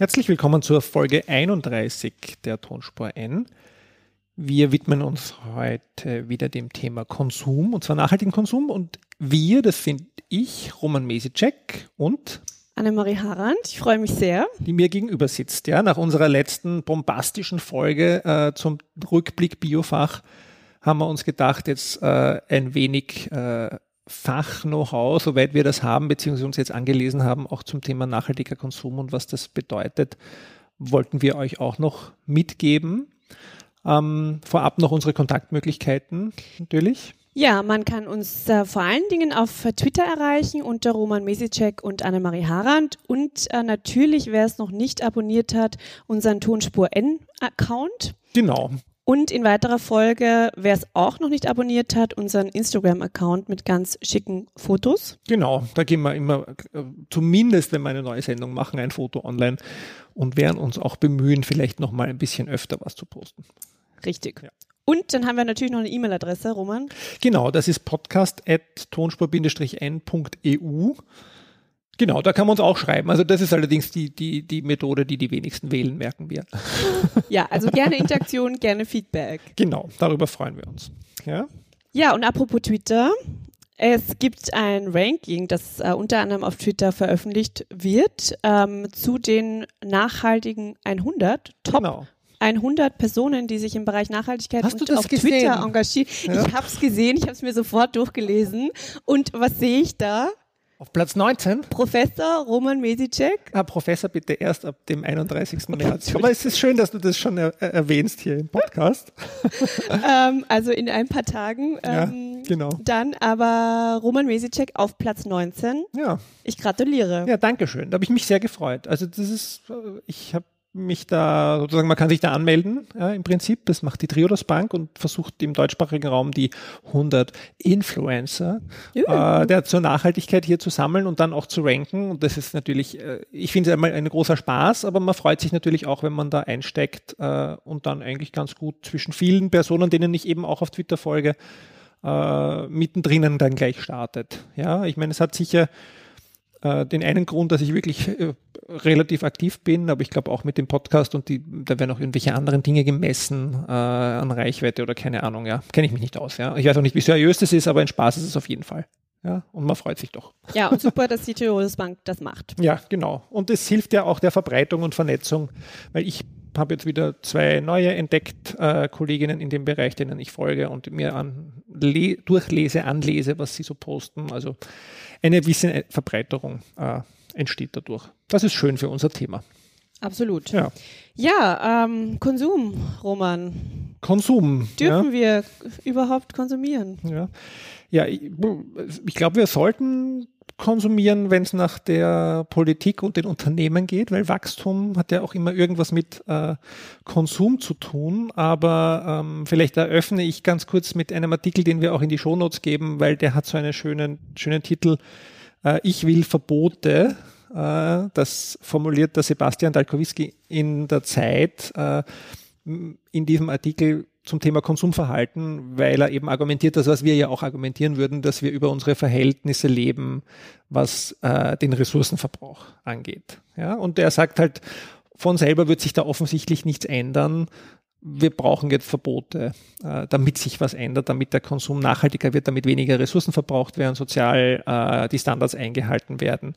Herzlich willkommen zur Folge 31 der Tonspur N. Wir widmen uns heute wieder dem Thema Konsum, und zwar nachhaltigen Konsum. Und wir, das sind ich, Roman Mesicek und Annemarie Harand. Ich freue mich sehr. Die mir gegenüber sitzt, ja. Nach unserer letzten bombastischen Folge äh, zum Rückblick Biofach haben wir uns gedacht, jetzt äh, ein wenig äh, Fach-Know-how, soweit wir das haben, beziehungsweise uns jetzt angelesen haben, auch zum Thema nachhaltiger Konsum und was das bedeutet, wollten wir euch auch noch mitgeben. Ähm, vorab noch unsere Kontaktmöglichkeiten natürlich. Ja, man kann uns äh, vor allen Dingen auf Twitter erreichen unter Roman Mesicek und Annemarie Harand und äh, natürlich, wer es noch nicht abonniert hat, unseren Tonspur N-Account. Genau. Und in weiterer Folge, wer es auch noch nicht abonniert hat, unseren Instagram-Account mit ganz schicken Fotos. Genau, da gehen wir immer, zumindest wenn wir eine neue Sendung machen, ein Foto online und werden uns auch bemühen, vielleicht noch mal ein bisschen öfter was zu posten. Richtig. Ja. Und dann haben wir natürlich noch eine E-Mail-Adresse, Roman. Genau, das ist podcast.tonspur-n.eu. Genau, da kann man uns auch schreiben. Also das ist allerdings die, die, die Methode, die die wenigsten wählen, merken wir. Ja, also gerne Interaktion, gerne Feedback. Genau, darüber freuen wir uns. Ja, ja und apropos Twitter. Es gibt ein Ranking, das äh, unter anderem auf Twitter veröffentlicht wird, ähm, zu den nachhaltigen 100 Top genau. 100 Personen, die sich im Bereich Nachhaltigkeit Hast und auf gesehen? Twitter engagieren. Ja. Ich habe es gesehen, ich habe es mir sofort durchgelesen. Und was sehe ich da? Auf Platz 19? Professor Roman Mesicek. Ah, Professor bitte erst ab dem 31. März. Aber es ist schön, dass du das schon er erwähnst hier im Podcast. ähm, also in ein paar Tagen. Ähm, ja, genau. Dann aber Roman Mesicek auf Platz 19. Ja. Ich gratuliere. Ja, danke schön. Da habe ich mich sehr gefreut. Also das ist, ich habe mich da, sozusagen, man kann sich da anmelden, ja, im Prinzip. Das macht die Triodos Bank und versucht im deutschsprachigen Raum die 100 Influencer äh, der zur Nachhaltigkeit hier zu sammeln und dann auch zu ranken. Und das ist natürlich, äh, ich finde es einmal ein großer Spaß, aber man freut sich natürlich auch, wenn man da einsteckt äh, und dann eigentlich ganz gut zwischen vielen Personen, denen ich eben auch auf Twitter folge, äh, mittendrin dann gleich startet. Ja, ich meine, es hat sicher äh, den einen Grund, dass ich wirklich äh, relativ aktiv bin, aber ich glaube auch mit dem Podcast und die, da werden auch irgendwelche anderen Dinge gemessen äh, an Reichweite oder keine Ahnung, ja, kenne ich mich nicht aus, ja. Ich weiß auch nicht, wie seriös das ist, aber ein Spaß ist es auf jeden Fall. Ja, und man freut sich doch. Ja, und super, dass die Tirolus Bank das macht. Ja, genau. Und es hilft ja auch der Verbreitung und Vernetzung, weil ich habe jetzt wieder zwei neue entdeckt, äh, Kolleginnen in dem Bereich, denen ich folge und mir an, durchlese, anlese, was sie so posten. Also eine gewisse Verbreiterung äh, entsteht dadurch. Das ist schön für unser Thema. Absolut. Ja, ja ähm, Konsum, Roman. Konsum. Dürfen ja. wir überhaupt konsumieren? Ja, ja ich, ich glaube, wir sollten konsumieren, wenn es nach der Politik und den Unternehmen geht, weil Wachstum hat ja auch immer irgendwas mit äh, Konsum zu tun. Aber ähm, vielleicht eröffne ich ganz kurz mit einem Artikel, den wir auch in die Shownotes geben, weil der hat so einen schönen, schönen Titel. Äh, ich will Verbote. Äh, das formuliert der Sebastian Dalkowski in der Zeit. Äh, in diesem Artikel zum Thema Konsumverhalten, weil er eben argumentiert, das, was wir ja auch argumentieren würden, dass wir über unsere Verhältnisse leben, was äh, den Ressourcenverbrauch angeht. Ja, und er sagt halt, von selber wird sich da offensichtlich nichts ändern. Wir brauchen jetzt Verbote, damit sich was ändert, damit der Konsum nachhaltiger wird, damit weniger Ressourcen verbraucht werden, sozial die Standards eingehalten werden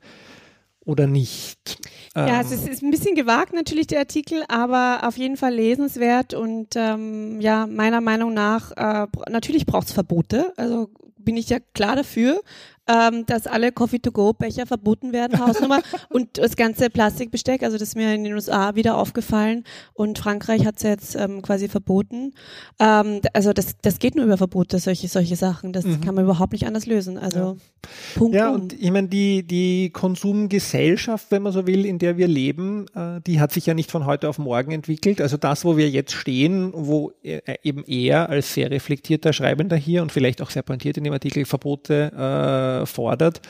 oder nicht. Ja, es ist, ist, ein bisschen gewagt natürlich der Artikel, aber auf jeden Fall lesenswert und ähm, ja, meiner Meinung nach, äh, natürlich braucht es Verbote, also bin ich ja klar dafür ähm, dass alle Coffee-to-go-Becher verboten werden, Hausnummer. und das ganze Plastikbesteck, also das ist mir in den USA wieder aufgefallen und Frankreich hat es jetzt ähm, quasi verboten. Ähm, also das, das geht nur über Verbote, solche, solche Sachen. Das mhm. kann man überhaupt nicht anders lösen. Also ja. Punkt. Ja, um. und ich meine, die, die Konsumgesellschaft, wenn man so will, in der wir leben, äh, die hat sich ja nicht von heute auf morgen entwickelt. Also das, wo wir jetzt stehen, wo äh, eben er als sehr reflektierter Schreibender hier und vielleicht auch sehr pointiert in dem Artikel Verbote äh, äh, fordert,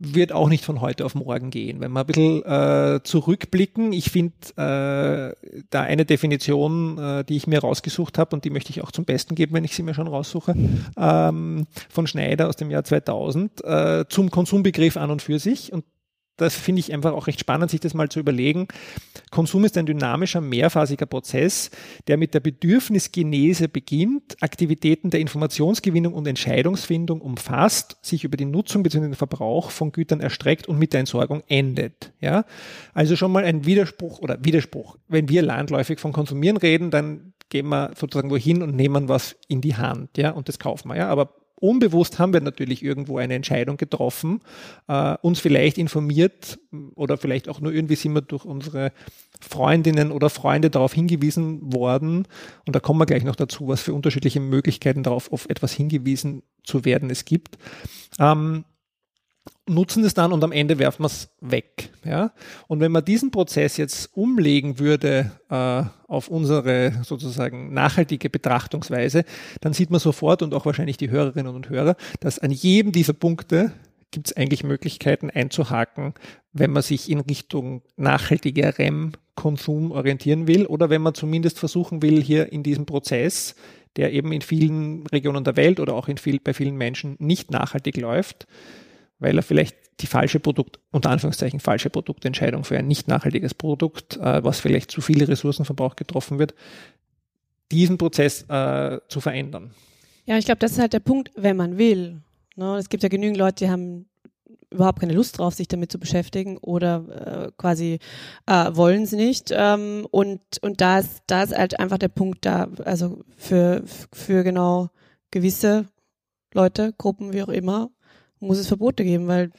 wird auch nicht von heute auf morgen gehen. Wenn wir ein bisschen äh, zurückblicken, ich finde äh, da eine Definition, äh, die ich mir rausgesucht habe und die möchte ich auch zum Besten geben, wenn ich sie mir schon raussuche, ähm, von Schneider aus dem Jahr 2000 äh, zum Konsumbegriff an und für sich. Und das finde ich einfach auch recht spannend, sich das mal zu überlegen. Konsum ist ein dynamischer, mehrphasiger Prozess, der mit der Bedürfnisgenese beginnt, Aktivitäten der Informationsgewinnung und Entscheidungsfindung umfasst, sich über die Nutzung bzw. den Verbrauch von Gütern erstreckt und mit der Entsorgung endet. Ja? Also schon mal ein Widerspruch oder Widerspruch. Wenn wir landläufig von Konsumieren reden, dann gehen wir sozusagen wohin und nehmen was in die Hand, ja, und das kaufen wir, ja. Aber unbewusst haben wir natürlich irgendwo eine Entscheidung getroffen, äh, uns vielleicht informiert oder vielleicht auch nur irgendwie sind wir durch unsere Freundinnen oder Freunde darauf hingewiesen worden. Und da kommen wir gleich noch dazu, was für unterschiedliche Möglichkeiten darauf auf etwas hingewiesen zu werden es gibt. Ähm, nutzen es dann und am Ende werfen wir es weg. Ja? Und wenn man diesen Prozess jetzt umlegen würde äh, auf unsere sozusagen nachhaltige Betrachtungsweise, dann sieht man sofort und auch wahrscheinlich die Hörerinnen und Hörer, dass an jedem dieser Punkte gibt es eigentlich Möglichkeiten einzuhaken, wenn man sich in Richtung nachhaltiger REM-Konsum orientieren will oder wenn man zumindest versuchen will, hier in diesem Prozess, der eben in vielen Regionen der Welt oder auch in viel, bei vielen Menschen nicht nachhaltig läuft, weil er vielleicht die falsche Produkt, unter Anführungszeichen falsche Produktentscheidung für ein nicht nachhaltiges Produkt, äh, was vielleicht zu viele Ressourcenverbrauch getroffen wird, diesen Prozess äh, zu verändern. Ja, ich glaube, das ist halt der Punkt, wenn man will. Ne? Es gibt ja genügend Leute, die haben überhaupt keine Lust drauf, sich damit zu beschäftigen oder äh, quasi äh, wollen sie nicht. Ähm, und und da ist, da ist halt einfach der Punkt da, also für, für genau gewisse Leute, Gruppen, wie auch immer, muss es Verbote geben, weil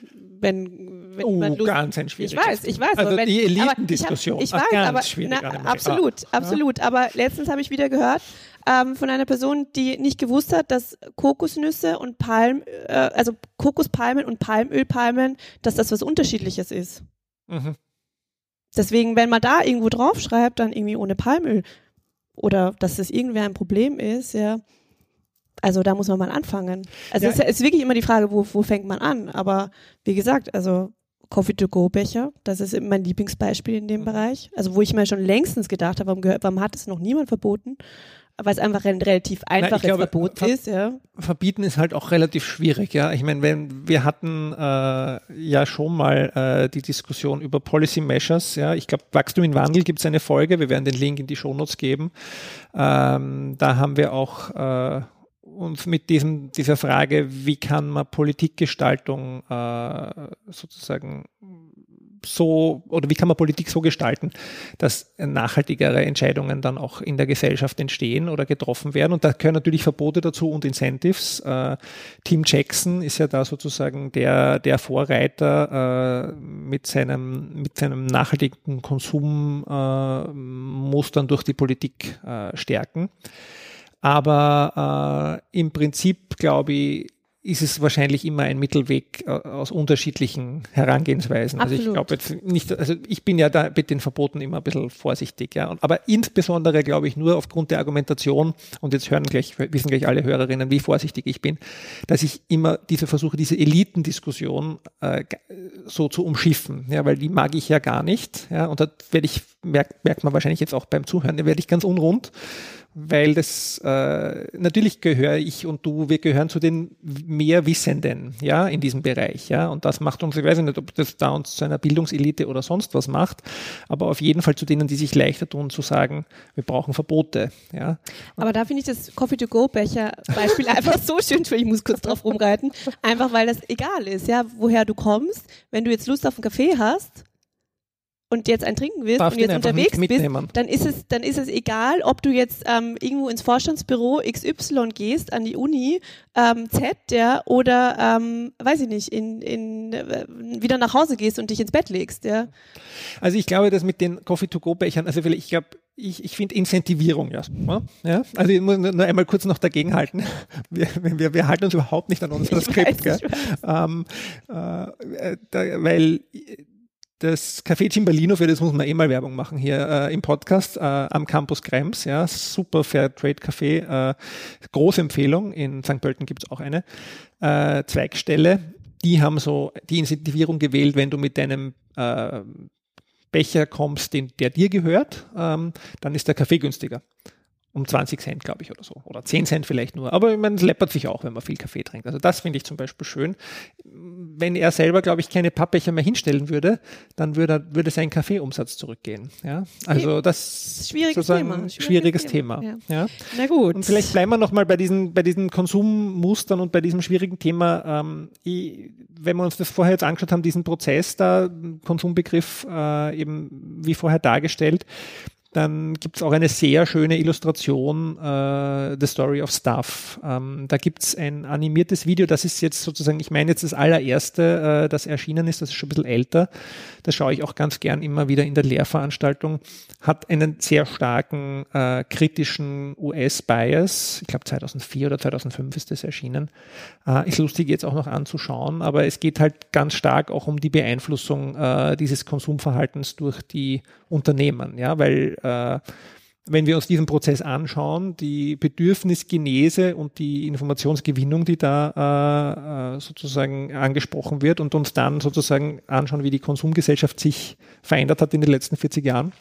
wenn, wenn oh, man Lust, ganz ein Ich weiß, ich weiß. Also wenn, die Elitendiskussion. Ich, hab, ich weiß, aber na, absolut, ah. absolut. Aber letztens habe ich wieder gehört ähm, von einer Person, die nicht gewusst hat, dass Kokosnüsse und Palm, äh, also Kokospalmen und Palmölpalmen, dass das was Unterschiedliches ist. Mhm. Deswegen, wenn man da irgendwo draufschreibt, dann irgendwie ohne Palmöl oder dass das irgendwie ein Problem ist, ja, also da muss man mal anfangen. Also ja. es ist, ist wirklich immer die Frage, wo, wo fängt man an? Aber wie gesagt, also Coffee-to-go-Becher, das ist mein Lieblingsbeispiel in dem mhm. Bereich. Also wo ich mir schon längstens gedacht habe, warum, warum hat es noch niemand verboten? Weil es einfach ein relativ einfaches glaube, Verbot ver ist, ja. Verbieten ist halt auch relativ schwierig, ja. Ich meine, wenn wir hatten äh, ja schon mal äh, die Diskussion über Policy Measures, ja. Ich glaube, Wachstum in Wandel gibt es eine Folge, wir werden den Link in die Shownotes geben. Ähm, da haben wir auch äh, uns mit diesem, dieser Frage, wie kann man Politikgestaltung äh, sozusagen so oder wie kann man Politik so gestalten, dass nachhaltigere Entscheidungen dann auch in der Gesellschaft entstehen oder getroffen werden. Und da gehören natürlich Verbote dazu und Incentives. Äh, Tim Jackson ist ja da sozusagen der, der Vorreiter äh, mit, seinem, mit seinem nachhaltigen Konsummustern äh, durch die Politik äh, stärken. Aber äh, im Prinzip, glaube ich, ist es wahrscheinlich immer ein Mittelweg äh, aus unterschiedlichen Herangehensweisen. Absolut. Also ich glaube jetzt nicht, also ich bin ja da mit den Verboten immer ein bisschen vorsichtig, ja. Aber insbesondere glaube ich nur aufgrund der Argumentation, und jetzt hören gleich, wissen gleich alle Hörerinnen, wie vorsichtig ich bin, dass ich immer diese versuche, diese Elitendiskussion äh, so zu umschiffen, ja, weil die mag ich ja gar nicht, ja. Und da werde ich, merkt, merkt man wahrscheinlich jetzt auch beim Zuhören, da werde ich ganz unrund weil das äh, natürlich gehöre ich und du, wir gehören zu den mehr Wissenden, ja, in diesem Bereich, ja, und das macht uns, ich weiß nicht, ob das da uns zu einer Bildungselite oder sonst was macht, aber auf jeden Fall zu denen, die sich leichter tun, zu sagen, wir brauchen Verbote, ja. Aber da finde ich das Coffee-to-Go-Becher-Beispiel einfach so schön, ich muss kurz drauf rumreiten, einfach weil das egal ist, ja, woher du kommst, wenn du jetzt Lust auf einen Kaffee hast, und jetzt ein trinken willst Darf und jetzt unterwegs bist, dann ist es, dann ist es egal, ob du jetzt ähm, irgendwo ins Vorstandsbüro XY gehst, an die Uni ähm, Z, ja, oder ähm, weiß ich nicht, in, in äh, wieder nach Hause gehst und dich ins Bett legst, ja. Also ich glaube, dass mit den Coffee-to-go-Bechern, also vielleicht, ich glaube, ich, ich finde Incentivierung ja, ja. Also ich muss nur einmal kurz noch dagegen halten. Wir, wir, wir halten uns überhaupt nicht an unser Skript, weiß, ähm, äh, da, weil das Café Cimbalino, für das muss man eh mal Werbung machen hier äh, im Podcast, äh, am Campus Krems, ja, super Fair Trade Café, äh, große Empfehlung, in St. Pölten gibt es auch eine äh, Zweigstelle, die haben so die Incentivierung gewählt, wenn du mit deinem äh, Becher kommst, den, der dir gehört, ähm, dann ist der Kaffee günstiger. Um 20 Cent, glaube ich, oder so. Oder 10 Cent vielleicht nur. Aber man läppert sich auch, wenn man viel Kaffee trinkt. Also das finde ich zum Beispiel schön. Wenn er selber, glaube ich, keine Pappbecher mehr hinstellen würde, dann würde, würde sein Kaffeeumsatz zurückgehen. Ja? Also das schwieriges Thema. Schwieriges, schwieriges Thema. Thema. Ja. ja. Na gut. Und vielleicht bleiben wir nochmal bei diesen, bei diesen Konsummustern und bei diesem schwierigen Thema. Ähm, ich, wenn wir uns das vorher jetzt angeschaut haben, diesen Prozess da, Konsumbegriff äh, eben wie vorher dargestellt, dann gibt es auch eine sehr schöne Illustration, äh, The Story of Stuff. Ähm, da gibt es ein animiertes Video, das ist jetzt sozusagen, ich meine jetzt das allererste, äh, das erschienen ist, das ist schon ein bisschen älter. Das schaue ich auch ganz gern immer wieder in der Lehrveranstaltung. Hat einen sehr starken äh, kritischen US-Bias. Ich glaube 2004 oder 2005 ist das erschienen. Äh, ist lustig jetzt auch noch anzuschauen, aber es geht halt ganz stark auch um die Beeinflussung äh, dieses Konsumverhaltens durch die Unternehmen, ja, weil äh, wenn wir uns diesen Prozess anschauen, die Bedürfnisgenese und die Informationsgewinnung, die da äh, äh, sozusagen angesprochen wird und uns dann sozusagen anschauen, wie die Konsumgesellschaft sich verändert hat in den letzten 40 Jahren,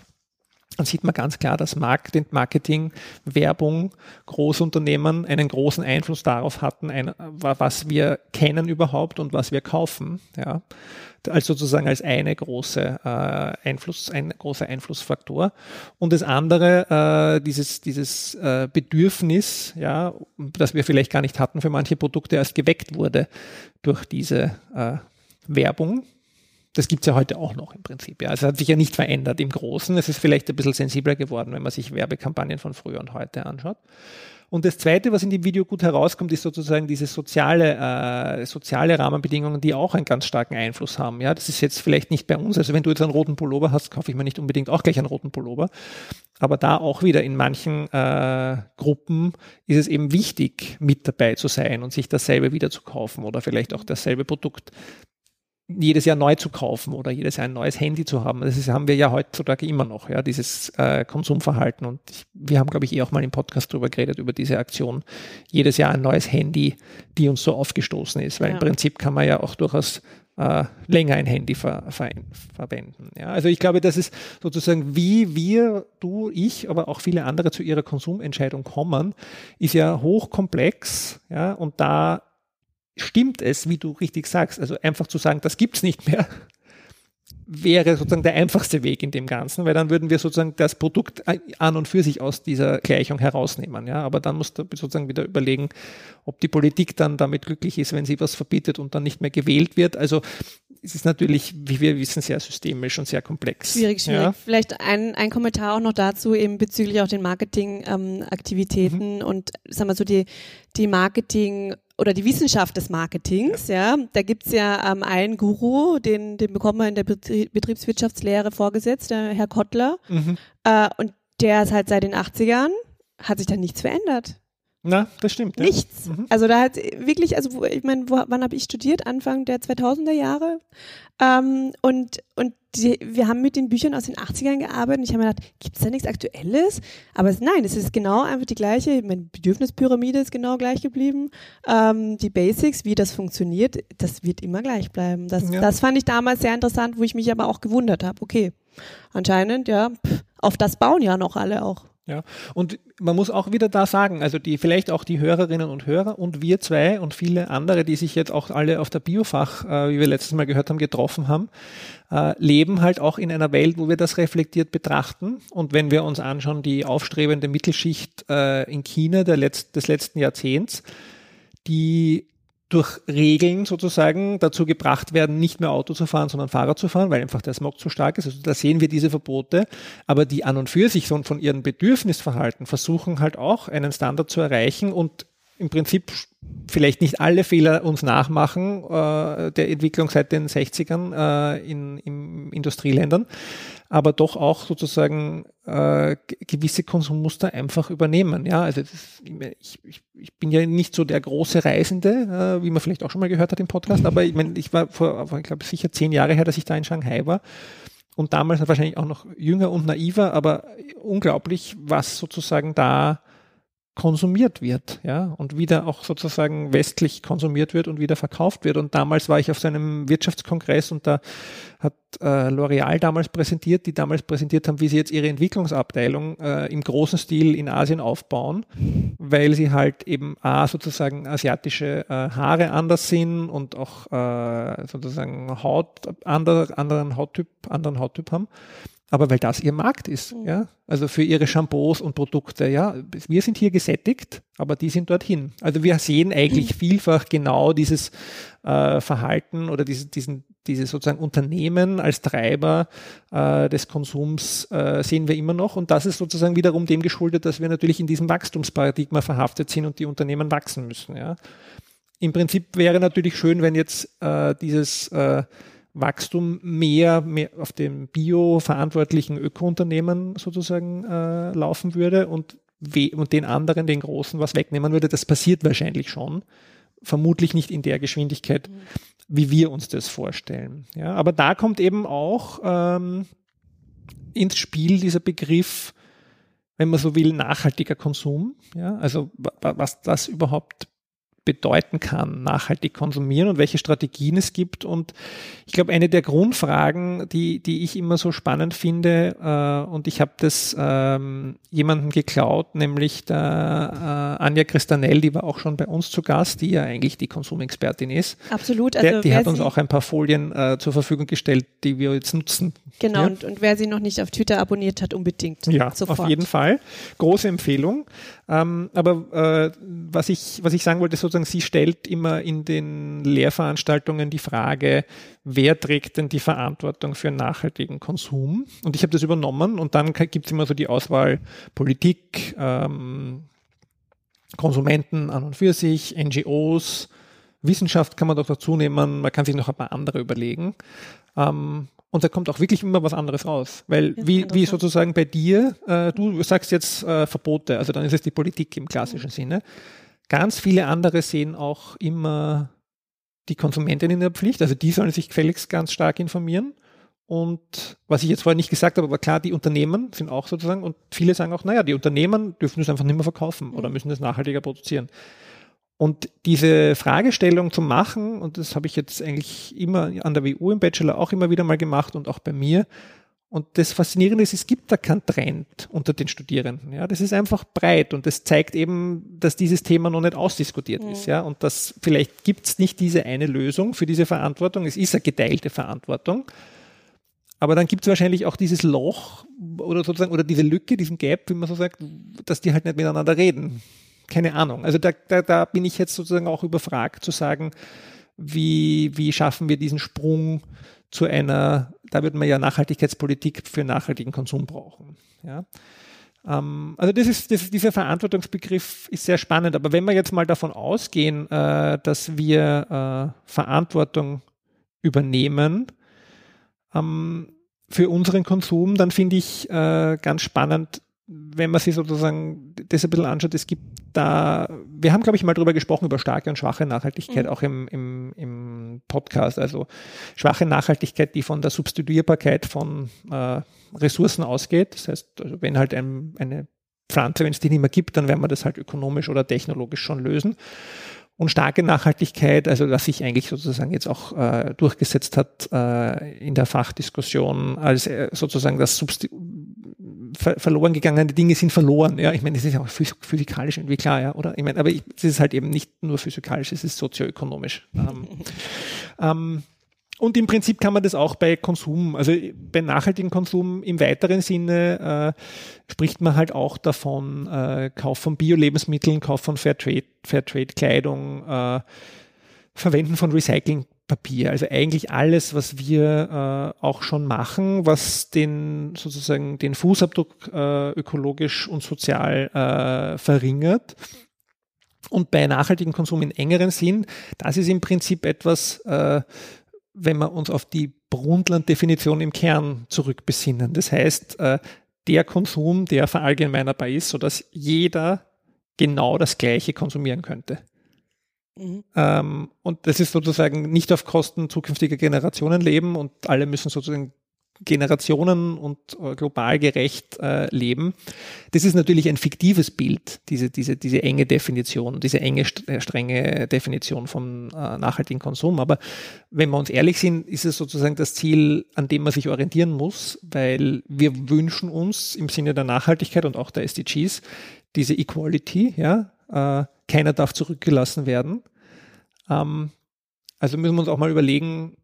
dann sieht man ganz klar, dass Marketing, Werbung, Großunternehmen einen großen Einfluss darauf hatten, ein, was wir kennen überhaupt und was wir kaufen. Ja als sozusagen als eine große äh, Einfluss, ein großer Einflussfaktor. Und das andere, äh, dieses, dieses äh, Bedürfnis, ja, das wir vielleicht gar nicht hatten für manche Produkte, erst geweckt wurde durch diese äh, Werbung. Das gibt's ja heute auch noch im Prinzip. Ja. Also es hat sich ja nicht verändert im Großen. Es ist vielleicht ein bisschen sensibler geworden, wenn man sich Werbekampagnen von früher und heute anschaut. Und das Zweite, was in dem Video gut herauskommt, ist sozusagen diese soziale, äh, soziale Rahmenbedingungen, die auch einen ganz starken Einfluss haben. Ja, das ist jetzt vielleicht nicht bei uns. Also wenn du jetzt einen roten Pullover hast, kaufe ich mir nicht unbedingt auch gleich einen roten Pullover. Aber da auch wieder in manchen äh, Gruppen ist es eben wichtig, mit dabei zu sein und sich dasselbe wieder zu kaufen oder vielleicht auch dasselbe Produkt jedes Jahr neu zu kaufen oder jedes Jahr ein neues Handy zu haben. Das ist, haben wir ja heutzutage immer noch, ja, dieses äh, Konsumverhalten. Und ich, wir haben, glaube ich, eh auch mal im Podcast drüber geredet, über diese Aktion. Jedes Jahr ein neues Handy, die uns so aufgestoßen ist. Weil ja. im Prinzip kann man ja auch durchaus äh, länger ein Handy ver, ver, verwenden. Ja, also ich glaube, das ist sozusagen, wie wir, du, ich, aber auch viele andere zu ihrer Konsumentscheidung kommen, ist ja hochkomplex. Ja, und da stimmt es, wie du richtig sagst. Also einfach zu sagen, das gibt es nicht mehr, wäre sozusagen der einfachste Weg in dem Ganzen, weil dann würden wir sozusagen das Produkt an und für sich aus dieser Gleichung herausnehmen. Ja, aber dann musst du sozusagen wieder überlegen, ob die Politik dann damit glücklich ist, wenn sie was verbietet und dann nicht mehr gewählt wird. Also es ist natürlich, wie wir wissen, sehr systemisch und sehr komplex. Schwierig, schwierig. Ja. Vielleicht ein, ein Kommentar auch noch dazu, eben bezüglich auch den Marketingaktivitäten ähm, mhm. und sagen wir so die, die Marketing- oder die Wissenschaft des Marketings, ja. Da gibt's ja ähm, einen Guru, den, den bekommen wir in der Betriebswirtschaftslehre vorgesetzt, der Herr Kottler. Mhm. Äh, und der ist halt seit den 80ern, hat sich da nichts verändert. Na, das stimmt. Ja. Nichts. Mhm. Also da hat wirklich, also ich meine, wann habe ich studiert? Anfang der 2000er Jahre. Ähm, und und die, wir haben mit den Büchern aus den 80ern gearbeitet und ich habe mir gedacht, gibt es da nichts Aktuelles? Aber es, nein, es ist genau einfach die gleiche. Meine Bedürfnispyramide ist genau gleich geblieben. Ähm, die Basics, wie das funktioniert, das wird immer gleich bleiben. Das, ja. das fand ich damals sehr interessant, wo ich mich aber auch gewundert habe. Okay, anscheinend, ja, pff, auf das bauen ja noch alle auch. Ja, und man muss auch wieder da sagen, also die, vielleicht auch die Hörerinnen und Hörer und wir zwei und viele andere, die sich jetzt auch alle auf der Biofach, äh, wie wir letztes Mal gehört haben, getroffen haben, äh, leben halt auch in einer Welt, wo wir das reflektiert betrachten. Und wenn wir uns anschauen, die aufstrebende Mittelschicht äh, in China Letz des letzten Jahrzehnts, die durch Regeln sozusagen dazu gebracht werden, nicht mehr Auto zu fahren, sondern Fahrrad zu fahren, weil einfach der Smog zu stark ist. Also da sehen wir diese Verbote, aber die an und für sich so von ihrem Bedürfnisverhalten versuchen halt auch einen Standard zu erreichen und im Prinzip vielleicht nicht alle Fehler uns nachmachen äh, der Entwicklung seit den 60ern äh, in, in Industrieländern, aber doch auch sozusagen äh, gewisse Konsummuster einfach übernehmen. Ja, also das, ich, ich, ich bin ja nicht so der große Reisende, äh, wie man vielleicht auch schon mal gehört hat im Podcast, aber ich meine, ich war vor, ich glaube, sicher zehn Jahre her, dass ich da in Shanghai war und damals wahrscheinlich auch noch jünger und naiver, aber unglaublich, was sozusagen da konsumiert wird, ja, und wieder auch sozusagen westlich konsumiert wird und wieder verkauft wird. Und damals war ich auf so einem Wirtschaftskongress und da hat äh, L'Oreal damals präsentiert, die damals präsentiert haben, wie sie jetzt ihre Entwicklungsabteilung äh, im großen Stil in Asien aufbauen, weil sie halt eben A, sozusagen asiatische äh, Haare anders sind und auch äh, sozusagen Haut, andere, anderen Hauttyp, anderen Hauttyp haben aber weil das ihr Markt ist, mhm. ja. Also für ihre Shampoos und Produkte, ja. Wir sind hier gesättigt, aber die sind dorthin. Also wir sehen eigentlich vielfach genau dieses äh, Verhalten oder diese, diesen, diese sozusagen Unternehmen als Treiber äh, des Konsums äh, sehen wir immer noch. Und das ist sozusagen wiederum dem geschuldet, dass wir natürlich in diesem Wachstumsparadigma verhaftet sind und die Unternehmen wachsen müssen, ja. Im Prinzip wäre natürlich schön, wenn jetzt äh, dieses äh, Wachstum mehr, mehr auf dem bio-verantwortlichen Ökounternehmen sozusagen äh, laufen würde und, und den anderen, den großen, was wegnehmen würde. Das passiert wahrscheinlich schon. Vermutlich nicht in der Geschwindigkeit, mhm. wie wir uns das vorstellen. Ja, aber da kommt eben auch ähm, ins Spiel dieser Begriff, wenn man so will, nachhaltiger Konsum. Ja, also was das überhaupt bedeuten kann, nachhaltig konsumieren und welche Strategien es gibt. Und ich glaube, eine der Grundfragen, die, die ich immer so spannend finde, äh, und ich habe das ähm, jemandem geklaut, nämlich der äh, Anja Christanell, die war auch schon bei uns zu Gast, die ja eigentlich die Konsumexpertin ist. Absolut. Also der, die hat uns auch ein paar Folien äh, zur Verfügung gestellt, die wir jetzt nutzen. Genau, ja? und, und wer sie noch nicht auf Twitter abonniert hat, unbedingt. Ja, sofort. auf jeden Fall. Große Empfehlung. Ähm, aber äh, was, ich, was ich sagen wollte, sozusagen, sie stellt immer in den Lehrveranstaltungen die Frage, wer trägt denn die Verantwortung für nachhaltigen Konsum? Und ich habe das übernommen und dann gibt es immer so die Auswahl Politik, ähm, Konsumenten an und für sich, NGOs, Wissenschaft kann man doch dazu nehmen, man kann sich noch ein paar andere überlegen. Ähm, und da kommt auch wirklich immer was anderes raus. Weil wie, wie sozusagen bei dir, äh, du sagst jetzt äh, Verbote, also dann ist es die Politik im klassischen mhm. Sinne. Ganz viele andere sehen auch immer die Konsumentinnen in der Pflicht, also die sollen sich gefälligst ganz stark informieren. Und was ich jetzt vorher nicht gesagt habe, aber klar, die Unternehmen sind auch sozusagen, und viele sagen auch, naja, die Unternehmen dürfen es einfach nicht mehr verkaufen oder mhm. müssen es nachhaltiger produzieren. Und diese Fragestellung zu machen, und das habe ich jetzt eigentlich immer an der WU im Bachelor auch immer wieder mal gemacht und auch bei mir. Und das Faszinierende ist, es gibt da keinen Trend unter den Studierenden. Ja, das ist einfach breit und das zeigt eben, dass dieses Thema noch nicht ausdiskutiert mhm. ist. Ja, und dass vielleicht gibt es nicht diese eine Lösung für diese Verantwortung. Es ist eine geteilte Verantwortung. Aber dann gibt es wahrscheinlich auch dieses Loch oder sozusagen oder diese Lücke, diesen Gap, wie man so sagt, dass die halt nicht miteinander reden keine Ahnung. Also da, da, da bin ich jetzt sozusagen auch überfragt zu sagen, wie, wie schaffen wir diesen Sprung zu einer, da wird man ja Nachhaltigkeitspolitik für nachhaltigen Konsum brauchen. Ja. Ähm, also das ist, das, dieser Verantwortungsbegriff ist sehr spannend, aber wenn wir jetzt mal davon ausgehen, äh, dass wir äh, Verantwortung übernehmen ähm, für unseren Konsum, dann finde ich äh, ganz spannend, wenn man sich sozusagen das ein bisschen anschaut, es gibt da, wir haben, glaube ich, mal drüber gesprochen, über starke und schwache Nachhaltigkeit, mhm. auch im, im, im Podcast. Also schwache Nachhaltigkeit, die von der Substituierbarkeit von äh, Ressourcen ausgeht. Das heißt, also wenn halt ein, eine Pflanze, wenn es die nicht mehr gibt, dann werden wir das halt ökonomisch oder technologisch schon lösen. Und starke Nachhaltigkeit, also dass sich eigentlich sozusagen jetzt auch äh, durchgesetzt hat äh, in der Fachdiskussion als äh, sozusagen das Substi ver verloren gegangene Dinge sind verloren. Ja, ich meine, das ist ja auch physikalisch irgendwie klar, ja, oder? Ich meine, aber es ist halt eben nicht nur physikalisch, es ist sozioökonomisch. ähm, ähm, und im Prinzip kann man das auch bei Konsum, also bei nachhaltigem Konsum im weiteren Sinne äh, spricht man halt auch davon, äh, Kauf von Bio-Lebensmitteln, Kauf von Fairtrade, Fairtrade-Kleidung, äh, Verwenden von Recyclingpapier. Also eigentlich alles, was wir äh, auch schon machen, was den sozusagen den Fußabdruck äh, ökologisch und sozial äh, verringert. Und bei nachhaltigem Konsum in engeren Sinn, das ist im Prinzip etwas, äh, wenn wir uns auf die Brundtland-Definition im Kern zurückbesinnen. Das heißt, äh, der Konsum, der verallgemeinerbar ist, sodass jeder genau das Gleiche konsumieren könnte. Mhm. Ähm, und das ist sozusagen nicht auf Kosten zukünftiger Generationen leben und alle müssen sozusagen Generationen und äh, global gerecht äh, leben. Das ist natürlich ein fiktives Bild, diese, diese, diese enge Definition, diese enge, äh, strenge Definition von äh, nachhaltigen Konsum. Aber wenn wir uns ehrlich sind, ist es sozusagen das Ziel, an dem man sich orientieren muss, weil wir wünschen uns im Sinne der Nachhaltigkeit und auch der SDGs diese Equality, ja, äh, keiner darf zurückgelassen werden. Ähm, also müssen wir uns auch mal überlegen,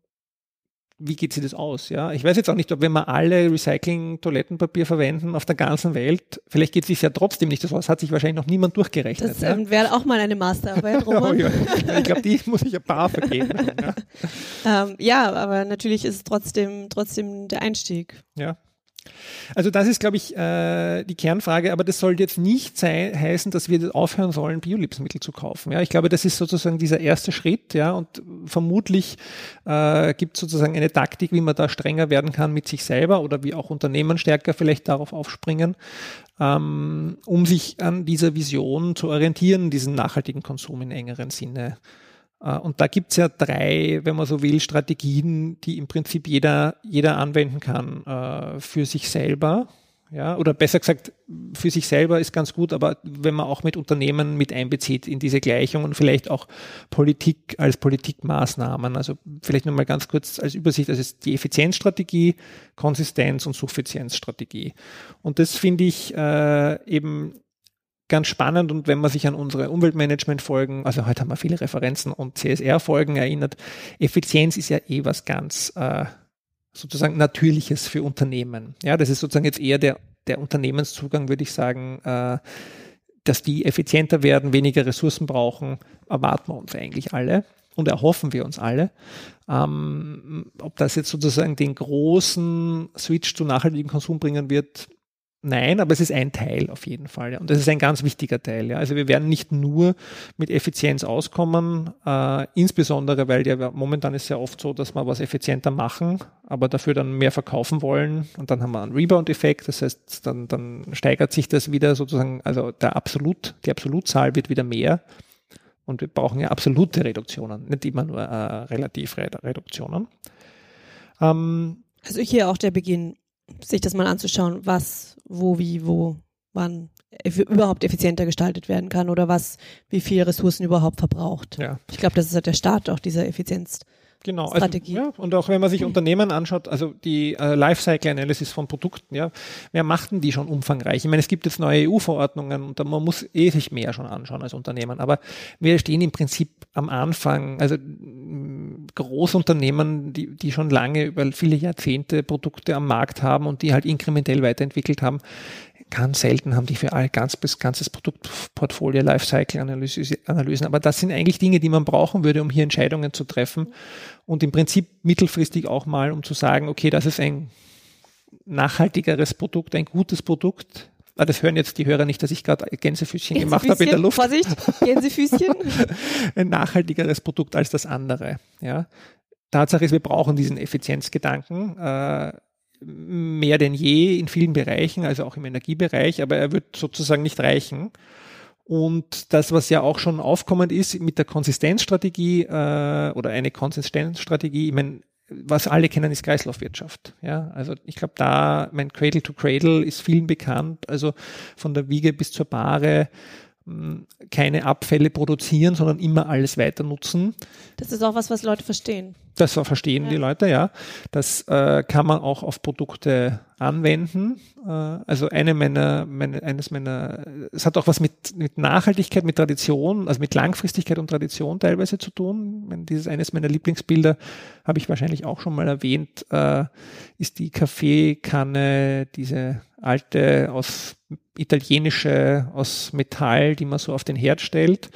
wie geht sich das aus? Ja, ich weiß jetzt auch nicht, ob wenn wir alle Recycling-Toilettenpapier verwenden auf der ganzen Welt, vielleicht geht es sich ja trotzdem nicht das aus. Hat sich wahrscheinlich noch niemand durchgerechnet. Das ähm, wäre auch mal eine Masterarbeit, Roman. oh, ja. Ich glaube, die muss ich ein paar vergeben. ja. Ähm, ja, aber natürlich ist es trotzdem, trotzdem der Einstieg. Ja. Also das ist, glaube ich, äh, die Kernfrage, aber das sollte jetzt nicht sein, heißen, dass wir aufhören sollen, Biolebensmittel zu kaufen. Ja, ich glaube, das ist sozusagen dieser erste Schritt, ja, und vermutlich äh, gibt es sozusagen eine Taktik, wie man da strenger werden kann mit sich selber oder wie auch Unternehmen stärker vielleicht darauf aufspringen, ähm, um sich an dieser Vision zu orientieren, diesen nachhaltigen Konsum in engeren Sinne und da gibt's ja drei, wenn man so will, Strategien, die im Prinzip jeder, jeder anwenden kann äh, für sich selber. Ja, oder besser gesagt, für sich selber ist ganz gut, aber wenn man auch mit Unternehmen mit einbezieht in diese Gleichung und vielleicht auch Politik als Politikmaßnahmen. Also vielleicht nochmal ganz kurz als Übersicht, das ist die Effizienzstrategie, Konsistenz und Suffizienzstrategie. Und das finde ich äh, eben ganz spannend und wenn man sich an unsere Umweltmanagement-Folgen, also heute haben wir viele Referenzen und CSR-Folgen erinnert, Effizienz ist ja eh was ganz äh, sozusagen Natürliches für Unternehmen. Ja, das ist sozusagen jetzt eher der, der Unternehmenszugang, würde ich sagen, äh, dass die effizienter werden, weniger Ressourcen brauchen, erwarten wir uns eigentlich alle und erhoffen wir uns alle. Ähm, ob das jetzt sozusagen den großen Switch zu nachhaltigem Konsum bringen wird, Nein, aber es ist ein Teil auf jeden Fall. Ja. Und das ist ein ganz wichtiger Teil. Ja. Also wir werden nicht nur mit Effizienz auskommen, äh, insbesondere weil ja momentan ist ja oft so, dass wir was effizienter machen, aber dafür dann mehr verkaufen wollen und dann haben wir einen Rebound-Effekt. Das heißt, dann, dann steigert sich das wieder sozusagen, also der Absolut, die Absolutzahl wird wieder mehr. Und wir brauchen ja absolute Reduktionen, nicht immer nur äh, Relativreduktionen. Ähm, also hier auch der Beginn sich das mal anzuschauen, was, wo, wie, wo, wann überhaupt effizienter gestaltet werden kann oder was, wie viel Ressourcen überhaupt verbraucht. Ja. Ich glaube, das ist halt der Start auch dieser Effizienz. Genau, also, ja, und auch wenn man sich Unternehmen anschaut, also die äh, Lifecycle Analysis von Produkten, ja, wer macht denn die schon umfangreich? Ich meine, es gibt jetzt neue EU-Verordnungen und man muss eh sich mehr schon anschauen als Unternehmen, aber wir stehen im Prinzip am Anfang, also Großunternehmen, die, die schon lange über viele Jahrzehnte Produkte am Markt haben und die halt inkrementell weiterentwickelt haben, ganz selten haben die für all ganz bis ganzes Produktportfolio Lifecycle Analysen. Aber das sind eigentlich Dinge, die man brauchen würde, um hier Entscheidungen zu treffen und im Prinzip mittelfristig auch mal, um zu sagen, okay, das ist ein nachhaltigeres Produkt, ein gutes Produkt. Ah, das hören jetzt die Hörer nicht, dass ich gerade Gänsefüßchen, Gänsefüßchen gemacht habe in der Luft. Vorsicht, Gänsefüßchen. ein nachhaltigeres Produkt als das andere. Ja. Tatsache ist, wir brauchen diesen Effizienzgedanken. Äh, mehr denn je in vielen Bereichen, also auch im Energiebereich, aber er wird sozusagen nicht reichen. Und das, was ja auch schon aufkommend ist mit der Konsistenzstrategie äh, oder eine Konsistenzstrategie, ich meine, was alle kennen, ist Kreislaufwirtschaft. Ja, also ich glaube, da mein Cradle to Cradle ist vielen bekannt. Also von der Wiege bis zur Bahre keine Abfälle produzieren, sondern immer alles weiter nutzen. Das ist auch was, was Leute verstehen. Das verstehen ja. die Leute, ja. Das äh, kann man auch auf Produkte anwenden. Äh, also eine meiner, meine, eines meiner, es hat auch was mit, mit Nachhaltigkeit, mit Tradition, also mit Langfristigkeit und Tradition teilweise zu tun. Dieses eines meiner Lieblingsbilder habe ich wahrscheinlich auch schon mal erwähnt, äh, ist die Kaffeekanne, diese alte aus italienische aus Metall, die man so auf den Herd stellt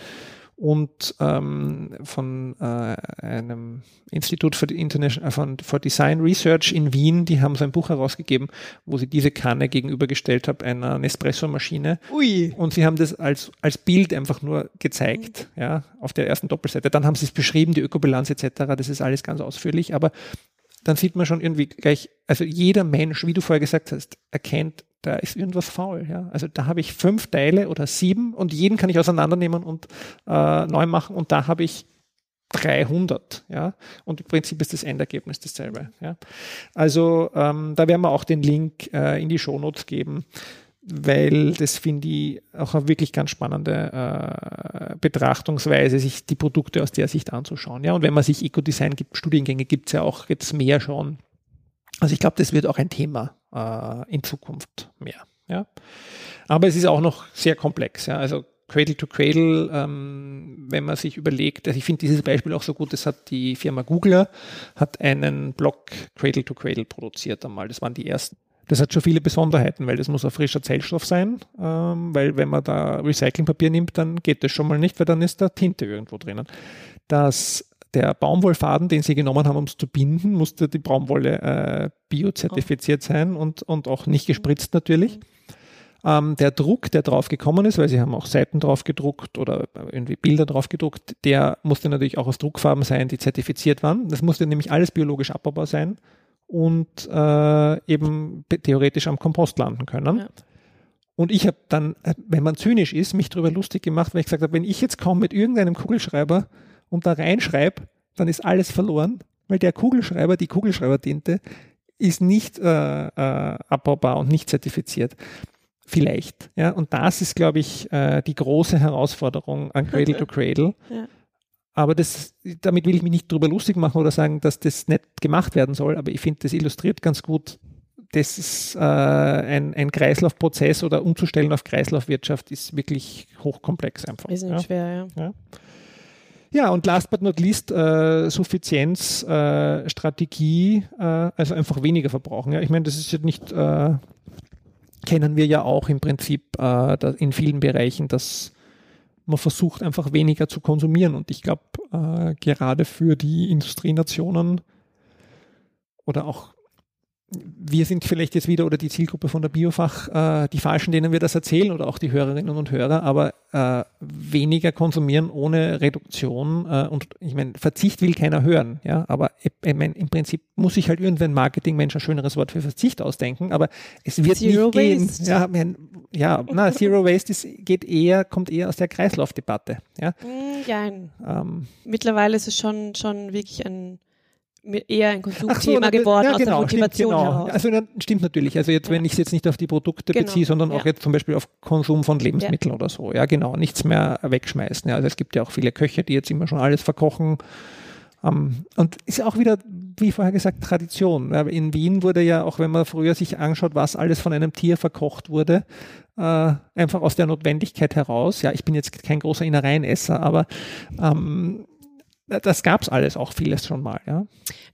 und ähm, von äh, einem Institut für, International, für Design Research in Wien, die haben so ein Buch herausgegeben, wo sie diese Kanne gegenübergestellt haben einer Nespresso-Maschine. Ui. Und sie haben das als, als Bild einfach nur gezeigt, mhm. ja, auf der ersten Doppelseite. Dann haben sie es beschrieben, die Ökobilanz etc., das ist alles ganz ausführlich, aber dann sieht man schon irgendwie gleich, also jeder Mensch, wie du vorher gesagt hast, erkennt, da ist irgendwas faul. Ja? Also da habe ich fünf Teile oder sieben und jeden kann ich auseinandernehmen und äh, neu machen und da habe ich 300, ja, und im Prinzip ist das Endergebnis dasselbe, ja. Also ähm, da werden wir auch den Link äh, in die Shownotes geben, weil das finde ich auch eine wirklich ganz spannende äh, Betrachtungsweise, sich die Produkte aus der Sicht anzuschauen, ja. Und wenn man sich Eco-Design gibt, Studiengänge gibt es ja auch jetzt mehr schon. Also ich glaube, das wird auch ein Thema äh, in Zukunft mehr, ja. Aber es ist auch noch sehr komplex, ja. Also Cradle to Cradle, ähm, wenn man sich überlegt, also ich finde dieses Beispiel auch so gut, das hat die Firma Googler, hat einen Block Cradle to Cradle produziert einmal, das waren die ersten. Das hat schon viele Besonderheiten, weil das muss ein frischer Zellstoff sein, ähm, weil wenn man da Recyclingpapier nimmt, dann geht das schon mal nicht, weil dann ist da Tinte irgendwo drinnen. Das der Baumwollfaden, den sie genommen haben, um es zu binden, musste die Baumwolle äh, biozertifiziert sein und, und auch nicht gespritzt natürlich. Ähm, der Druck, der drauf gekommen ist, weil sie haben auch Seiten drauf gedruckt oder irgendwie Bilder drauf gedruckt, der musste natürlich auch aus Druckfarben sein, die zertifiziert waren. Das musste nämlich alles biologisch abbaubar sein und äh, eben theoretisch am Kompost landen können. Ja. Und ich habe dann, äh, wenn man zynisch ist, mich darüber lustig gemacht, weil ich gesagt habe, wenn ich jetzt komme mit irgendeinem Kugelschreiber und da reinschreibe, dann ist alles verloren, weil der Kugelschreiber, die Kugelschreibertinte, ist nicht äh, äh, abbaubar und nicht zertifiziert. Vielleicht. Ja, und das ist, glaube ich, äh, die große Herausforderung an Cradle to Cradle. Ja. Aber das, damit will ich mich nicht drüber lustig machen oder sagen, dass das nicht gemacht werden soll, aber ich finde, das illustriert ganz gut, das ist äh, ein, ein Kreislaufprozess oder umzustellen auf Kreislaufwirtschaft ist wirklich hochkomplex einfach. Ist nicht ja. schwer, ja. ja. Ja, und last but not least, äh, Suffizienz, äh, äh, also einfach weniger verbrauchen. Ja, ich meine, das ist jetzt nicht äh, kennen wir ja auch im Prinzip äh, in vielen Bereichen, dass man versucht, einfach weniger zu konsumieren. Und ich glaube, äh, gerade für die Industrienationen oder auch wir sind vielleicht jetzt wieder oder die Zielgruppe von der Biofach äh, die Falschen, denen wir das erzählen oder auch die Hörerinnen und Hörer, aber äh, weniger konsumieren ohne Reduktion äh, und ich meine, Verzicht will keiner hören, ja, aber ich mein, im Prinzip muss ich halt irgendwann Marketingmensch ein schöneres Wort für Verzicht ausdenken, aber es wird Zero nicht gehen. Waste. Ja, mein, ja, na, Zero Waste ist, geht eher, kommt eher aus der Kreislaufdebatte, ja. Mm, ja. Ähm, Mittlerweile ist es schon, schon wirklich ein eher ein Konsumthema so, geworden ja, genau, aus der Motivation stimmt, genau. heraus. Also stimmt natürlich. Also jetzt, wenn ich es jetzt nicht auf die Produkte genau, beziehe, sondern auch jetzt zum Beispiel auf Konsum von Lebensmitteln oder so. Ja, genau. Nichts mehr wegschmeißen. Ja, also es gibt ja auch viele Köche, die jetzt immer schon alles verkochen. Um, ähm, und ist auch wieder, wie vorher gesagt, Tradition. In Wien wurde ja, auch wenn man früher sich anschaut, was alles von einem Tier verkocht wurde, äh, einfach aus der Notwendigkeit heraus. Ja, ich bin jetzt kein großer Innereienesser, aber ähm, das gab es alles auch vieles schon mal, ja.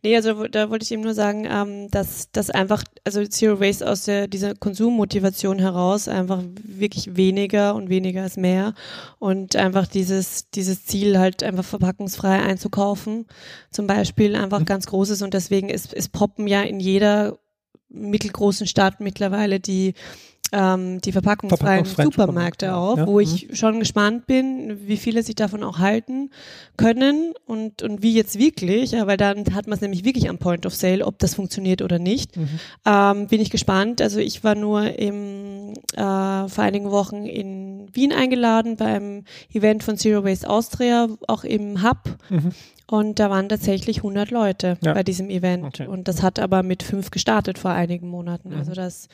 Nee, also da wollte ich eben nur sagen, ähm, dass das einfach, also Zero Waste aus der, dieser Konsummotivation heraus einfach wirklich weniger und weniger ist mehr und einfach dieses, dieses Ziel halt einfach verpackungsfrei einzukaufen, zum Beispiel einfach mhm. ganz groß ist und deswegen ist, ist poppen ja in jeder mittelgroßen Stadt mittlerweile die ähm, die verpackungsfreien, verpackungsfreien Supermärkte auf, ja. wo ich mhm. schon gespannt bin, wie viele sich davon auch halten können und, und wie jetzt wirklich, ja, weil dann hat man es nämlich wirklich am Point of Sale, ob das funktioniert oder nicht. Mhm. Ähm, bin ich gespannt. Also ich war nur im, äh, vor einigen Wochen in Wien eingeladen beim Event von Zero Waste Austria, auch im Hub. Mhm. Und da waren tatsächlich 100 Leute ja. bei diesem Event. Okay. Und das hat aber mit fünf gestartet vor einigen Monaten. Mhm. Also das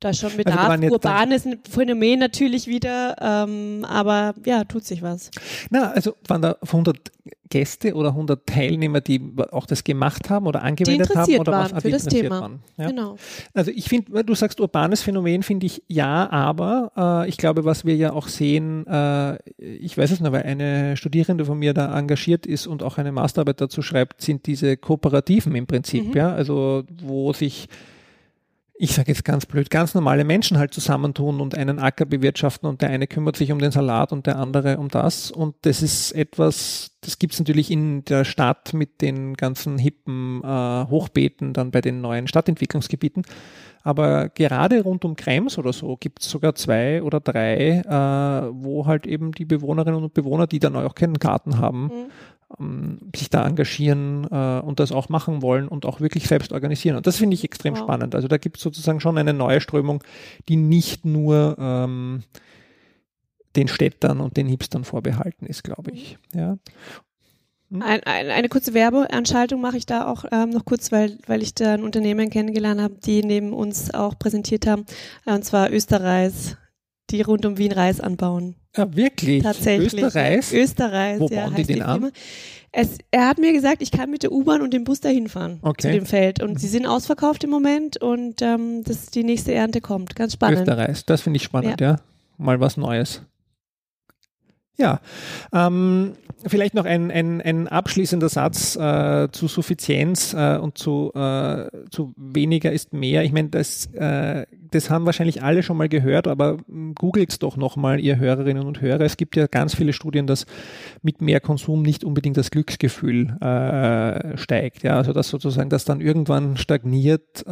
da schon also Bedarf. Also Urbanes Phänomen natürlich wieder, ähm, aber ja, tut sich was. Na, also waren da 100 Gäste oder 100 Teilnehmer, die auch das gemacht haben oder angewendet haben oder waren was für das Thema. Waren, ja? Genau. Also ich finde, du sagst urbanes Phänomen, finde ich ja, aber äh, ich glaube, was wir ja auch sehen, äh, ich weiß es noch, weil eine Studierende von mir da engagiert ist und auch eine Masterarbeit dazu schreibt, sind diese Kooperativen im Prinzip, mhm. ja, also wo sich ich sage jetzt ganz blöd, ganz normale Menschen halt zusammentun und einen Acker bewirtschaften und der eine kümmert sich um den Salat und der andere um das. Und das ist etwas, das gibt's natürlich in der Stadt mit den ganzen hippen äh, Hochbeeten, dann bei den neuen Stadtentwicklungsgebieten. Aber gerade rund um Krems oder so gibt's sogar zwei oder drei, äh, wo halt eben die Bewohnerinnen und Bewohner, die dann auch keinen Garten haben, mhm sich da engagieren äh, und das auch machen wollen und auch wirklich selbst organisieren. Und das finde ich extrem wow. spannend. Also da gibt es sozusagen schon eine neue Strömung, die nicht nur ähm, den Städtern und den Hipstern vorbehalten ist, glaube ich. Ja. Hm? Ein, ein, eine kurze Werbeanschaltung mache ich da auch ähm, noch kurz, weil, weil ich da ein Unternehmen kennengelernt habe, die neben uns auch präsentiert haben, äh, und zwar Österreichs, die rund um Wien Reis anbauen. Ja, wirklich? Tatsächlich. Österreich? Österreich. Wo bauen die den an? Es, er hat mir gesagt, ich kann mit der U-Bahn und dem Bus dahin fahren okay. zu dem Feld. Und sie sind ausverkauft im Moment und ähm, das die nächste Ernte kommt. Ganz spannend. Österreich, das finde ich spannend, ja. ja. Mal was Neues. Ja, ähm, vielleicht noch ein, ein, ein abschließender Satz äh, zu Suffizienz äh, und zu, äh, zu weniger ist mehr. Ich meine, das, äh, das haben wahrscheinlich alle schon mal gehört, aber googelt doch nochmal, ihr Hörerinnen und Hörer. Es gibt ja ganz viele Studien, dass mit mehr Konsum nicht unbedingt das Glücksgefühl äh, steigt. Ja, also dass sozusagen das dann irgendwann stagniert.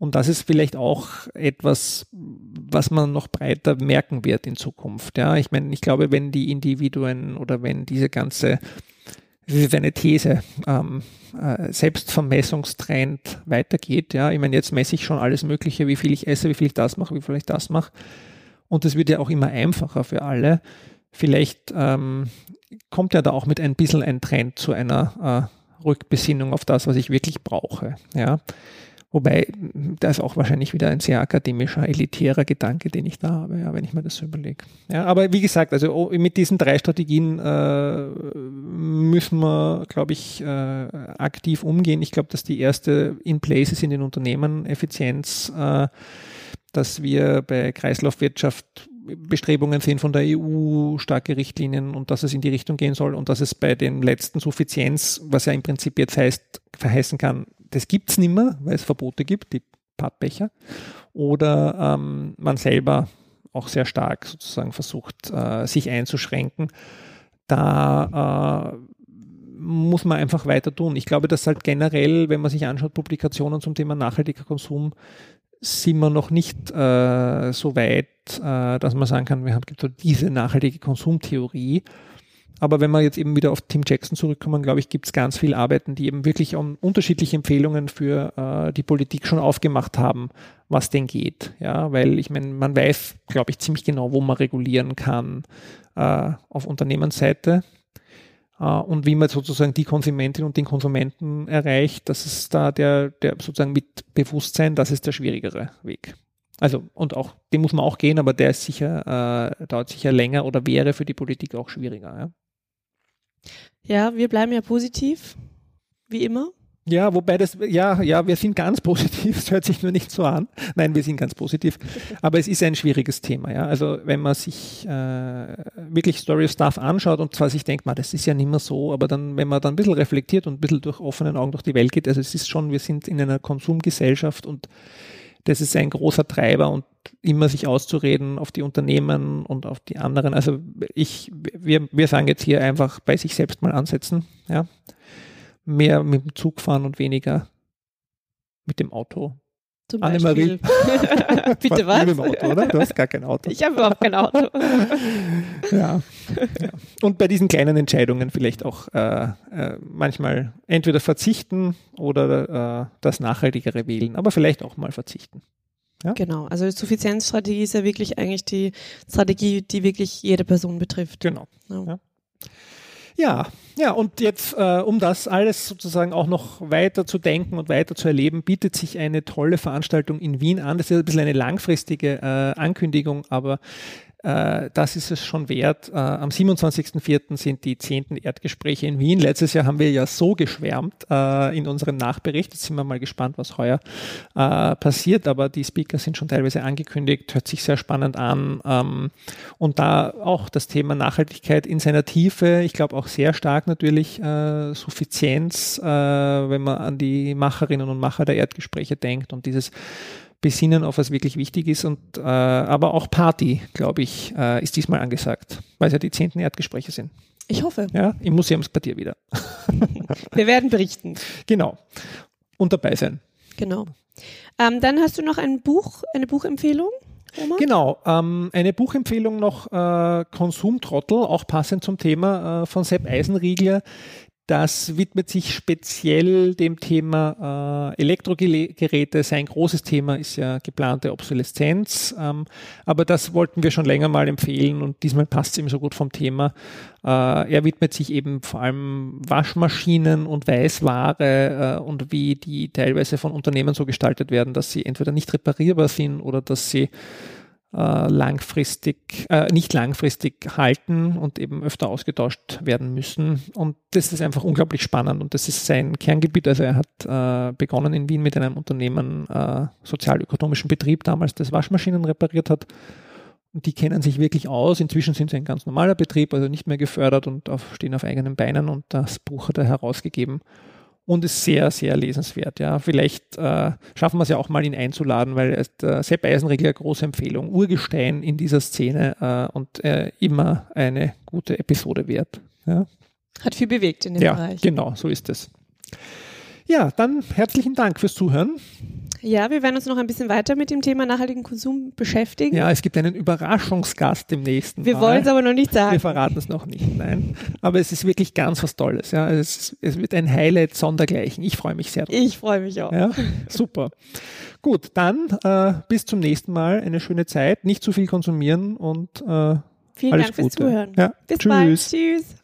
Und das ist vielleicht auch etwas, was man noch breiter merken wird in Zukunft. Ja, ich meine, ich glaube, wenn die Individuen oder wenn diese ganze, das ist eine These, ähm, äh, Selbstvermessungstrend weitergeht. Ja, ich meine, jetzt messe ich schon alles Mögliche, wie viel ich esse, wie viel ich das mache, wie viel ich das mache. Und es wird ja auch immer einfacher für alle. Vielleicht ähm, kommt ja da auch mit ein bisschen ein Trend zu einer äh, Rückbesinnung auf das, was ich wirklich brauche. Ja. Wobei, das ist auch wahrscheinlich wieder ein sehr akademischer, elitärer Gedanke, den ich da habe, ja, wenn ich mir das so überlege. Ja, aber wie gesagt, also oh, mit diesen drei Strategien äh, müssen wir, glaube ich, äh, aktiv umgehen. Ich glaube, dass die erste in place ist in den Unternehmen, Effizienz, äh, dass wir bei Kreislaufwirtschaft Bestrebungen sehen von der EU, starke Richtlinien und dass es in die Richtung gehen soll und dass es bei dem letzten Suffizienz, was ja im Prinzip jetzt heißt, verheißen kann, das gibt es nicht mehr, weil es Verbote gibt, die Pappbecher. Oder ähm, man selber auch sehr stark sozusagen versucht, äh, sich einzuschränken. Da äh, muss man einfach weiter tun. Ich glaube, dass halt generell, wenn man sich anschaut, Publikationen zum Thema nachhaltiger Konsum, sind wir noch nicht äh, so weit, äh, dass man sagen kann, wir haben gibt diese nachhaltige Konsumtheorie. Aber wenn wir jetzt eben wieder auf Tim Jackson zurückkommen, glaube ich, gibt es ganz viele Arbeiten, die eben wirklich um unterschiedliche Empfehlungen für äh, die Politik schon aufgemacht haben, was denn geht. Ja, weil ich meine, man weiß, glaube ich, ziemlich genau, wo man regulieren kann äh, auf Unternehmensseite äh, und wie man sozusagen die Konsumentin und den Konsumenten erreicht. Das ist da der, der sozusagen mit Bewusstsein, das ist der schwierigere Weg. Also, und auch, den muss man auch gehen, aber der ist sicher, äh, dauert sicher länger oder wäre für die Politik auch schwieriger. Ja? Ja, wir bleiben ja positiv, wie immer. Ja, wobei das, ja, ja, wir sind ganz positiv, es hört sich nur nicht so an. Nein, wir sind ganz positiv. Aber es ist ein schwieriges Thema, ja. Also wenn man sich äh, wirklich Story of Stuff anschaut und zwar sich denkt, man, das ist ja nicht mehr so, aber dann, wenn man dann ein bisschen reflektiert und ein bisschen durch offenen Augen durch die Welt geht, also es ist schon, wir sind in einer Konsumgesellschaft und das ist ein großer Treiber und immer sich auszureden auf die Unternehmen und auf die anderen. Also ich, wir, wir sagen jetzt hier einfach bei sich selbst mal ansetzen, ja. Mehr mit dem Zug fahren und weniger mit dem Auto. Zum Annemarie. Bitte was? Mit dem Auto, oder? Du hast gar kein Auto. Ich habe überhaupt kein Auto. ja, ja. Und bei diesen kleinen Entscheidungen vielleicht auch äh, äh, manchmal entweder verzichten oder äh, das Nachhaltigere wählen, aber vielleicht auch mal verzichten. Ja? Genau, also die Suffizienzstrategie ist ja wirklich eigentlich die Strategie, die wirklich jede Person betrifft. Genau. Ja. Ja, ja, und jetzt, äh, um das alles sozusagen auch noch weiter zu denken und weiter zu erleben, bietet sich eine tolle Veranstaltung in Wien an. Das ist ein bisschen eine langfristige äh, Ankündigung, aber das ist es schon wert. Äh, am 27.04. sind die zehnten Erdgespräche in Wien. Letztes Jahr haben wir ja so geschwärmt äh, in unserem Nachbericht. Jetzt sind wir mal gespannt, was heuer äh, passiert. Aber die Speaker sind schon teilweise angekündigt, hört sich sehr spannend an. Ähm, und da auch das Thema Nachhaltigkeit in seiner Tiefe, ich glaube auch sehr stark natürlich äh, Suffizienz, äh, wenn man an die Macherinnen und Macher der Erdgespräche denkt und dieses besinnen auf was wirklich wichtig ist und äh, aber auch Party, glaube ich, äh, ist diesmal angesagt, weil es ja die zehnten Erdgespräche sind. Ich hoffe. Ja, im Museumsquartier wieder. Wir werden berichten. Genau. Und dabei sein. Genau. Ähm, dann hast du noch ein Buch, eine Buchempfehlung? Oma? Genau, ähm, eine Buchempfehlung noch, äh, Konsumtrottel, auch passend zum Thema äh, von Sepp Eisenriegler, Das widmet sich speziell dem Thema äh, Elektrogeräte. Sein großes Thema ist ja geplante Obsoleszenz. Ähm, aber das wollten wir schon länger mal empfehlen und diesmal passt es ihm so gut vom Thema. Äh, er widmet sich eben vor allem Waschmaschinen und Weißware äh, und wie die teilweise von Unternehmen so gestaltet werden, dass sie entweder nicht reparierbar sind oder dass sie langfristig, äh, nicht langfristig halten und eben öfter ausgetauscht werden müssen. Und das ist einfach unglaublich spannend und das ist sein Kerngebiet. Also er hat äh, begonnen in Wien mit einem Unternehmen, äh, sozialökonomischen Betrieb damals, das Waschmaschinen repariert hat. Und die kennen sich wirklich aus. Inzwischen sind sie ein ganz normaler Betrieb, also nicht mehr gefördert und auf, stehen auf eigenen Beinen und das Buch hat er herausgegeben und ist sehr, sehr lesenswert. Ja, vielleicht äh, schaffen wir es ja auch mal, ihn einzuladen, weil äh, Sepp Eisenregler große Empfehlung, Urgestein in dieser Szene äh, und äh, immer eine gute Episode wert. Ja. Hat viel bewegt in dem ja, Bereich. Genau, so ist es. Ja, dann herzlichen Dank fürs Zuhören. Ja, wir werden uns noch ein bisschen weiter mit dem Thema nachhaltigen Konsum beschäftigen. Ja, es gibt einen Überraschungsgast im nächsten Wir wollen es aber noch nicht sagen. Wir verraten es noch nicht, nein. Aber es ist wirklich ganz was Tolles. Ja. Es, es wird ein Highlight sondergleichen. Ich freue mich sehr drauf. Ich freue mich auch. Ja, super. Gut, dann äh, bis zum nächsten Mal. Eine schöne Zeit. Nicht zu viel konsumieren und äh, Vielen alles Dank fürs Gute. Zuhören. Ja. Bis Tschüss. bald. Tschüss.